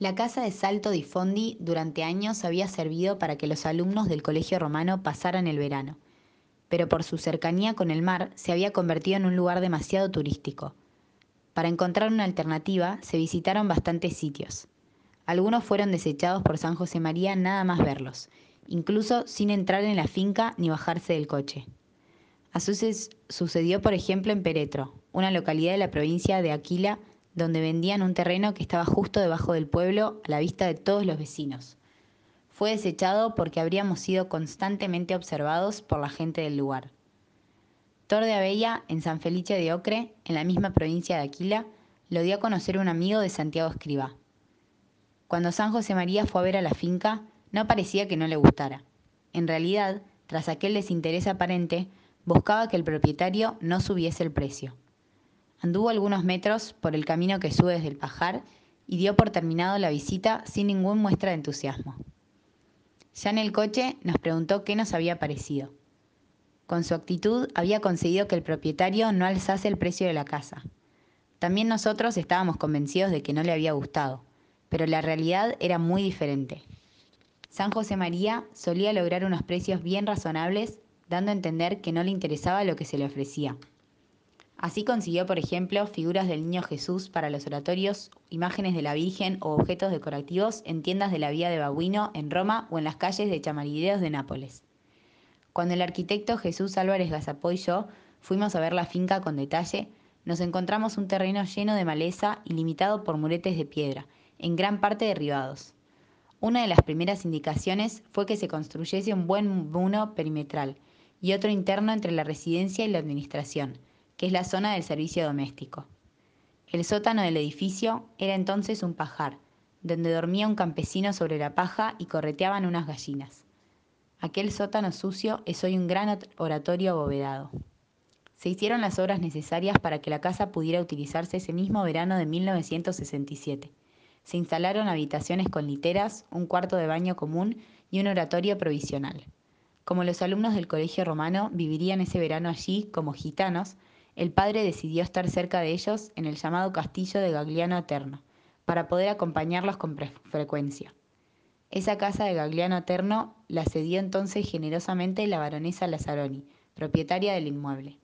La casa de Salto di Fondi durante años había servido para que los alumnos del colegio romano pasaran el verano, pero por su cercanía con el mar se había convertido en un lugar demasiado turístico. Para encontrar una alternativa se visitaron bastantes sitios. Algunos fueron desechados por San José María nada más verlos, incluso sin entrar en la finca ni bajarse del coche. Así sucedió, por ejemplo, en Peretro, una localidad de la provincia de Aquila donde vendían un terreno que estaba justo debajo del pueblo a la vista de todos los vecinos. Fue desechado porque habríamos sido constantemente observados por la gente del lugar. Tor de Abella, en San Felice de Ocre, en la misma provincia de Aquila, lo dio a conocer un amigo de Santiago Escriba. Cuando San José María fue a ver a la finca, no parecía que no le gustara. En realidad, tras aquel desinterés aparente, buscaba que el propietario no subiese el precio. Anduvo algunos metros por el camino que sube desde el pajar y dio por terminado la visita sin ninguna muestra de entusiasmo. Ya en el coche nos preguntó qué nos había parecido. Con su actitud había conseguido que el propietario no alzase el precio de la casa. También nosotros estábamos convencidos de que no le había gustado, pero la realidad era muy diferente. San José María solía lograr unos precios bien razonables, dando a entender que no le interesaba lo que se le ofrecía. Así consiguió, por ejemplo, figuras del Niño Jesús para los oratorios, imágenes de la Virgen o objetos decorativos en tiendas de la Vía de Babuino en Roma o en las calles de Chamarideos de Nápoles. Cuando el arquitecto Jesús Álvarez Gazapó y yo fuimos a ver la finca con detalle, nos encontramos un terreno lleno de maleza y limitado por muretes de piedra, en gran parte derribados. Una de las primeras indicaciones fue que se construyese un buen muro perimetral y otro interno entre la residencia y la administración, es la zona del servicio doméstico. El sótano del edificio era entonces un pajar, donde dormía un campesino sobre la paja y correteaban unas gallinas. Aquel sótano sucio es hoy un gran oratorio abovedado. Se hicieron las obras necesarias para que la casa pudiera utilizarse ese mismo verano de 1967. Se instalaron habitaciones con literas, un cuarto de baño común y un oratorio provisional. Como los alumnos del colegio romano vivirían ese verano allí como gitanos, el padre decidió estar cerca de ellos en el llamado castillo de Gagliano Eterno, para poder acompañarlos con frecuencia. Esa casa de Gagliano Eterno la cedió entonces generosamente la baronesa Lazzaroni, propietaria del inmueble.